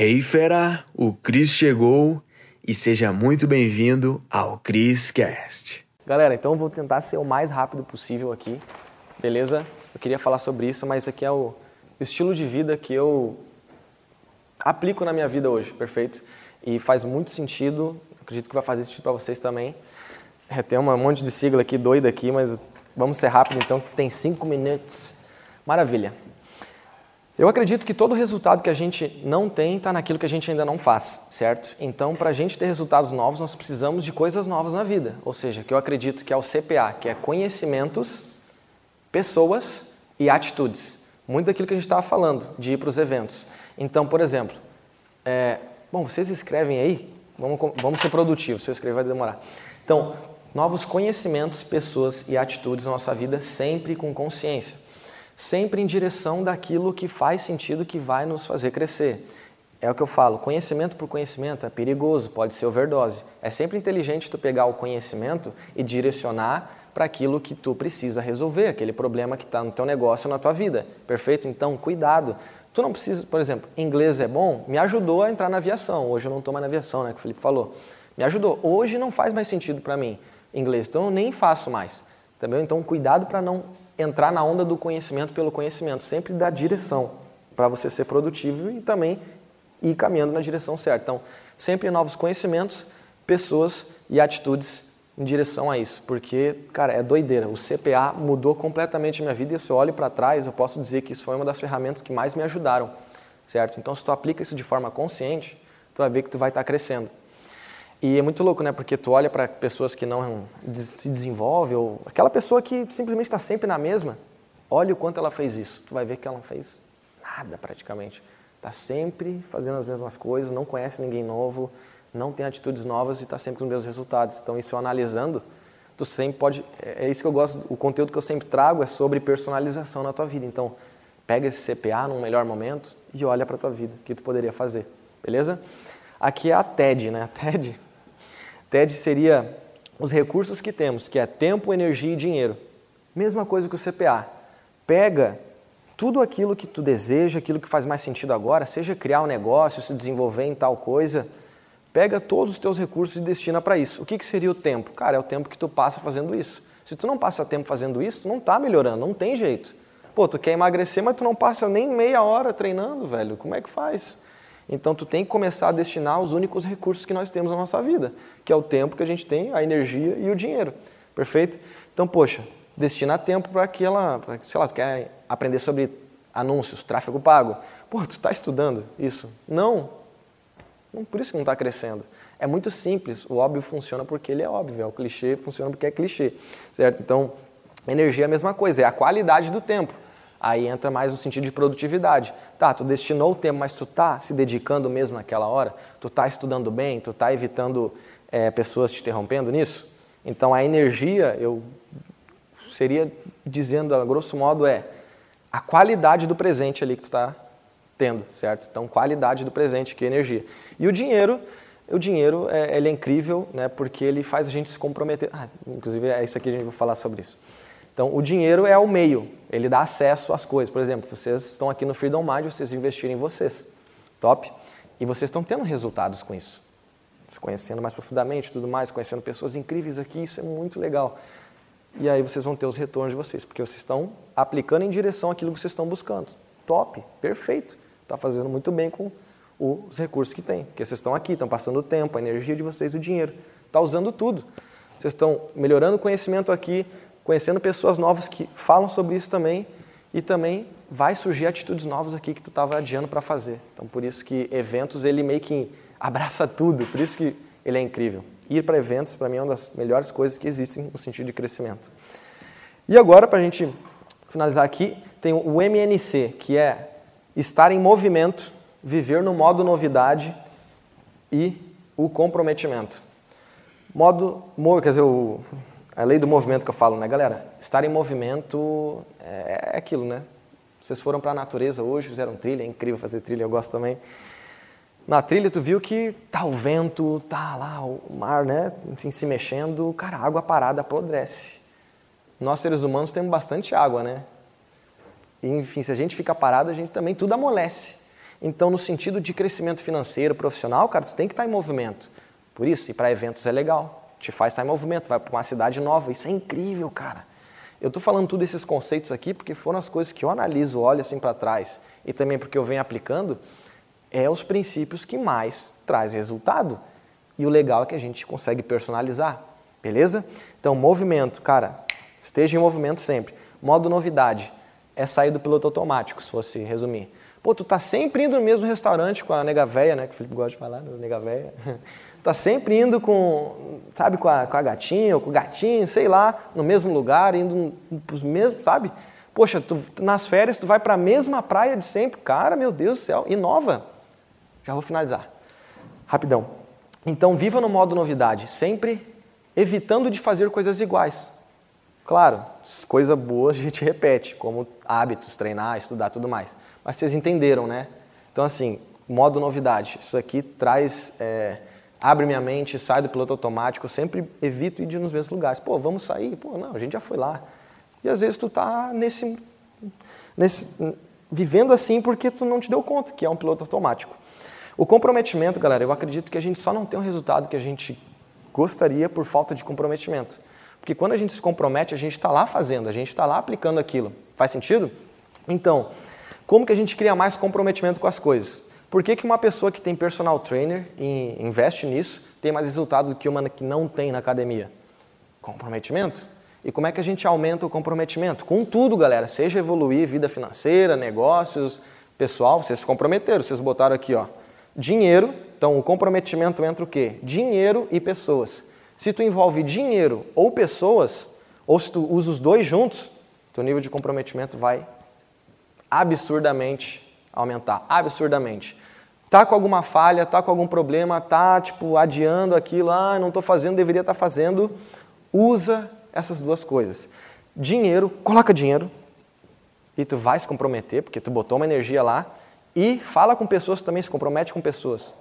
Hey fera, o Cris chegou e seja muito bem-vindo ao Cris Cast. Galera, então vou tentar ser o mais rápido possível aqui, beleza? Eu queria falar sobre isso, mas isso aqui é o estilo de vida que eu aplico na minha vida hoje, perfeito? E faz muito sentido, acredito que vai fazer sentido para vocês também. É, tem um monte de sigla aqui doida aqui, mas vamos ser rápido então, que tem cinco minutos. Maravilha. Eu acredito que todo resultado que a gente não tem está naquilo que a gente ainda não faz, certo? Então, para a gente ter resultados novos, nós precisamos de coisas novas na vida. Ou seja, que eu acredito que é o CPA, que é conhecimentos, pessoas e atitudes. Muito daquilo que a gente estava falando, de ir para os eventos. Então, por exemplo, é, bom, vocês escrevem aí, vamos, vamos ser produtivos, se eu escrever vai demorar. Então, novos conhecimentos, pessoas e atitudes na nossa vida, sempre com consciência sempre em direção daquilo que faz sentido, que vai nos fazer crescer. É o que eu falo, conhecimento por conhecimento é perigoso, pode ser overdose. É sempre inteligente tu pegar o conhecimento e direcionar para aquilo que tu precisa resolver, aquele problema que está no teu negócio, na tua vida. Perfeito? Então, cuidado. Tu não precisa, por exemplo, inglês é bom, me ajudou a entrar na aviação. Hoje eu não estou mais na aviação, né, que o Felipe falou. Me ajudou. Hoje não faz mais sentido para mim inglês, então eu nem faço mais. Também, então, cuidado para não entrar na onda do conhecimento pelo conhecimento, sempre dar direção para você ser produtivo e também ir caminhando na direção certa. Então, sempre novos conhecimentos, pessoas e atitudes em direção a isso, porque, cara, é doideira. O CPA mudou completamente a minha vida e se eu olho para trás, eu posso dizer que isso foi uma das ferramentas que mais me ajudaram, certo? Então, se tu aplica isso de forma consciente, tu vai ver que tu vai estar tá crescendo. E é muito louco, né? Porque tu olha para pessoas que não se desenvolvem, ou aquela pessoa que simplesmente está sempre na mesma, olha o quanto ela fez isso. Tu vai ver que ela não fez nada praticamente. Está sempre fazendo as mesmas coisas, não conhece ninguém novo, não tem atitudes novas e está sempre com os mesmos resultados. Então, isso analisando, tu sempre pode. É, é isso que eu gosto, o conteúdo que eu sempre trago é sobre personalização na tua vida. Então, pega esse CPA num melhor momento e olha para tua vida, o que tu poderia fazer, beleza? Aqui é a TED, né? A TED TED seria os recursos que temos, que é tempo, energia e dinheiro. Mesma coisa que o CPA. Pega tudo aquilo que tu deseja, aquilo que faz mais sentido agora, seja criar um negócio, se desenvolver em tal coisa, pega todos os teus recursos e destina para isso. O que, que seria o tempo? Cara, é o tempo que tu passa fazendo isso. Se tu não passa tempo fazendo isso, tu não está melhorando, não tem jeito. Pô, tu quer emagrecer, mas tu não passa nem meia hora treinando, velho. Como é que faz? Então tu tem que começar a destinar os únicos recursos que nós temos na nossa vida, que é o tempo que a gente tem, a energia e o dinheiro. Perfeito? Então, poxa, destina tempo para aquela, pra, sei lá, tu quer aprender sobre anúncios, tráfego pago. Pô, tu está estudando isso? Não. não. Por isso que não está crescendo. É muito simples. O óbvio funciona porque ele é óbvio. É o clichê funciona porque é clichê. Certo? Então, energia é a mesma coisa. É a qualidade do tempo. Aí entra mais no sentido de produtividade. Tá, tu destinou o tempo, mas tu tá se dedicando mesmo naquela hora? Tu tá estudando bem? Tu tá evitando é, pessoas te interrompendo nisso? Então a energia, eu seria dizendo a grosso modo é a qualidade do presente ali que tu está tendo, certo? Então qualidade do presente, que é energia. E o dinheiro, o dinheiro é, ele é incrível, né? Porque ele faz a gente se comprometer. Ah, inclusive é isso aqui a gente vai falar sobre isso. Então, o dinheiro é o meio, ele dá acesso às coisas. Por exemplo, vocês estão aqui no Freedom Mind, vocês investirem em vocês. Top? E vocês estão tendo resultados com isso. Se conhecendo mais profundamente, tudo mais, conhecendo pessoas incríveis aqui, isso é muito legal. E aí vocês vão ter os retornos de vocês, porque vocês estão aplicando em direção àquilo que vocês estão buscando. Top, perfeito. Está fazendo muito bem com os recursos que tem. Porque vocês estão aqui, estão passando o tempo, a energia de vocês, o dinheiro. Está usando tudo. Vocês estão melhorando o conhecimento aqui, conhecendo pessoas novas que falam sobre isso também e também vai surgir atitudes novas aqui que tu estava adiando para fazer. Então por isso que eventos ele meio que abraça tudo, por isso que ele é incrível. Ir para eventos para mim é uma das melhores coisas que existem no sentido de crescimento. E agora para a gente finalizar aqui tem o MNC que é estar em movimento, viver no modo novidade e o comprometimento. Modo, quer dizer, o a lei do movimento que eu falo, né, galera? Estar em movimento é, é aquilo, né? Vocês foram para a natureza hoje, fizeram trilha, é incrível fazer trilha, eu gosto também. Na trilha tu viu que tá o vento, tá lá o mar, né, enfim, se mexendo, cara, a água parada apodrece. Nós seres humanos temos bastante água, né? Enfim, se a gente fica parado, a gente também tudo amolece. Então, no sentido de crescimento financeiro, profissional, cara, tu tem que estar em movimento. Por isso, ir para eventos é legal, te faz estar em movimento, vai para uma cidade nova, isso é incrível, cara. Eu estou falando tudo esses conceitos aqui porque foram as coisas que eu analiso, olho assim para trás e também porque eu venho aplicando, é os princípios que mais traz resultado. E o legal é que a gente consegue personalizar, beleza? Então, movimento, cara, esteja em movimento sempre. Modo novidade é sair do piloto automático, se fosse resumir. Pô, tu tá sempre indo no mesmo restaurante com a nega véia, né? Que o Felipe gosta de falar, né? nega véia. Tá sempre indo com, sabe, com a, com a gatinha ou com o gatinho, sei lá, no mesmo lugar, indo pros mesmos, sabe? Poxa, tu, nas férias tu vai para a mesma praia de sempre. Cara, meu Deus do céu, inova. Já vou finalizar. Rapidão. Então, viva no modo novidade, sempre evitando de fazer coisas iguais. Claro, coisa boa a gente repete, como hábitos, treinar, estudar, tudo mais. Mas vocês entenderam, né? Então, assim, modo novidade. Isso aqui traz, é, abre minha mente, sai do piloto automático. Sempre evito ir nos mesmos lugares. Pô, vamos sair? Pô, não, a gente já foi lá. E às vezes tu tá nesse, nesse vivendo assim porque tu não te deu conta que é um piloto automático. O comprometimento, galera, eu acredito que a gente só não tem o resultado que a gente gostaria por falta de comprometimento. Porque quando a gente se compromete, a gente está lá fazendo, a gente está lá aplicando aquilo. Faz sentido? Então, como que a gente cria mais comprometimento com as coisas? Por que, que uma pessoa que tem personal trainer e investe nisso tem mais resultado do que uma que não tem na academia? Comprometimento. E como é que a gente aumenta o comprometimento? Com tudo, galera. Seja evoluir vida financeira, negócios, pessoal, vocês se comprometeram, vocês botaram aqui, ó. Dinheiro, então o comprometimento entra o quê? Dinheiro e pessoas. Se tu envolve dinheiro ou pessoas, ou se tu usa os dois juntos, teu nível de comprometimento vai absurdamente aumentar, absurdamente. Tá com alguma falha, tá com algum problema, tá tipo adiando aquilo, ah, não estou fazendo, deveria estar tá fazendo, usa essas duas coisas. Dinheiro, coloca dinheiro e tu vai se comprometer, porque tu botou uma energia lá, e fala com pessoas, também se compromete com pessoas.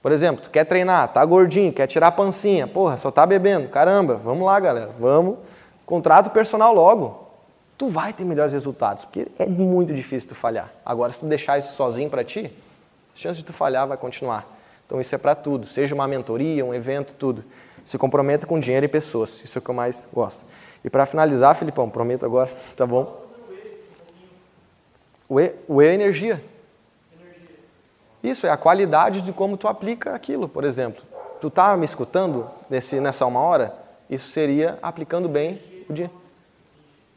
Por exemplo, tu quer treinar, tá gordinho, quer tirar a pancinha, porra, só tá bebendo, caramba, vamos lá, galera, vamos, contrato personal logo. Tu vai ter melhores resultados, porque é muito difícil tu falhar. Agora, se tu deixar isso sozinho para ti, a chance de tu falhar vai continuar. Então, isso é para tudo, seja uma mentoria, um evento, tudo. Se comprometa com dinheiro e pessoas. Isso é o que eu mais gosto. E para finalizar, Filipão, prometo agora, tá bom? O E, o e é energia. Isso é a qualidade de como tu aplica aquilo, por exemplo. Tu tá me escutando nesse, nessa uma hora? Isso seria aplicando bem o dia.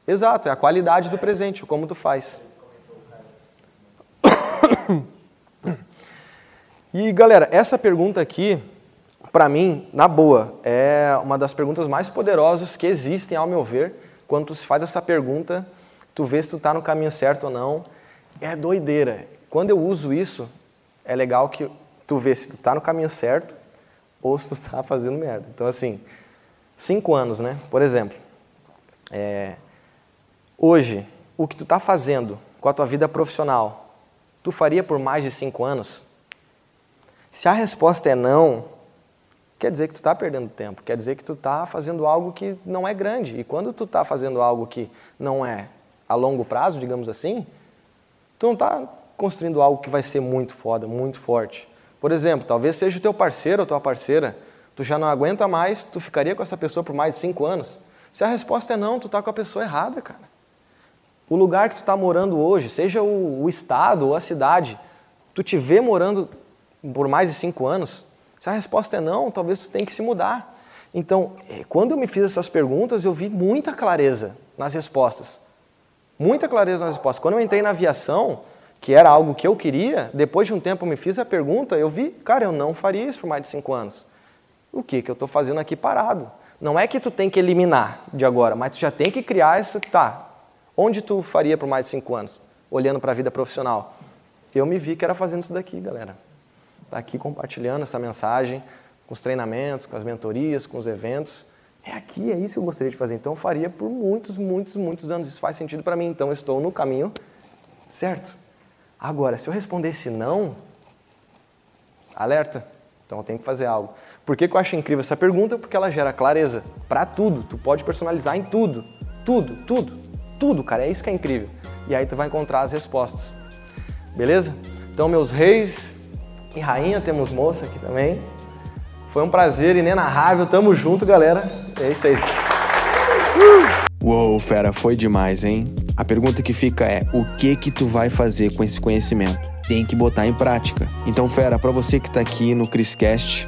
Exato, é a qualidade do presente, como tu faz. E galera, essa pergunta aqui para mim, na boa, é uma das perguntas mais poderosas que existem, ao meu ver. Quando tu se faz essa pergunta, tu vê se tu está no caminho certo ou não. É doideira. Quando eu uso isso, é legal que tu vê se tu está no caminho certo ou se tu está fazendo merda. Então, assim, cinco anos, né? Por exemplo, é, hoje, o que tu está fazendo com a tua vida profissional, tu faria por mais de cinco anos? Se a resposta é não, quer dizer que tu está perdendo tempo, quer dizer que tu está fazendo algo que não é grande. E quando tu está fazendo algo que não é a longo prazo, digamos assim, tu não está construindo algo que vai ser muito foda, muito forte. Por exemplo, talvez seja o teu parceiro ou tua parceira, tu já não aguenta mais, tu ficaria com essa pessoa por mais de cinco anos? Se a resposta é não, tu está com a pessoa errada, cara. O lugar que tu está morando hoje, seja o, o estado ou a cidade, tu te vê morando por mais de cinco anos, se a resposta é não, talvez tu tenha que se mudar. Então, eh, quando eu me fiz essas perguntas, eu vi muita clareza nas respostas. Muita clareza nas respostas. Quando eu entrei na aviação, que era algo que eu queria, depois de um tempo eu me fiz a pergunta, eu vi, cara, eu não faria isso por mais de cinco anos. O que, que eu estou fazendo aqui parado? Não é que tu tem que eliminar de agora, mas tu já tem que criar essa. Tá, onde tu faria por mais de cinco anos? Olhando para a vida profissional. Eu me vi que era fazendo isso daqui, galera tá aqui compartilhando essa mensagem com os treinamentos, com as mentorias, com os eventos. É aqui, é isso que eu gostaria de fazer. Então eu faria por muitos, muitos, muitos anos. Isso faz sentido para mim. Então eu estou no caminho certo. Agora, se eu respondesse não, alerta. Então eu tenho que fazer algo. Por que, que eu acho incrível essa pergunta? Porque ela gera clareza para tudo. Tu pode personalizar em tudo. Tudo, tudo, tudo, cara. É isso que é incrível. E aí tu vai encontrar as respostas. Beleza? Então, meus reis e rainha, temos moça aqui também. Foi um prazer inenarrável. Tamo junto, galera. É isso aí. Uou, fera, foi demais, hein? A pergunta que fica é: o que que tu vai fazer com esse conhecimento? Tem que botar em prática. Então, fera, para você que tá aqui no Criscast,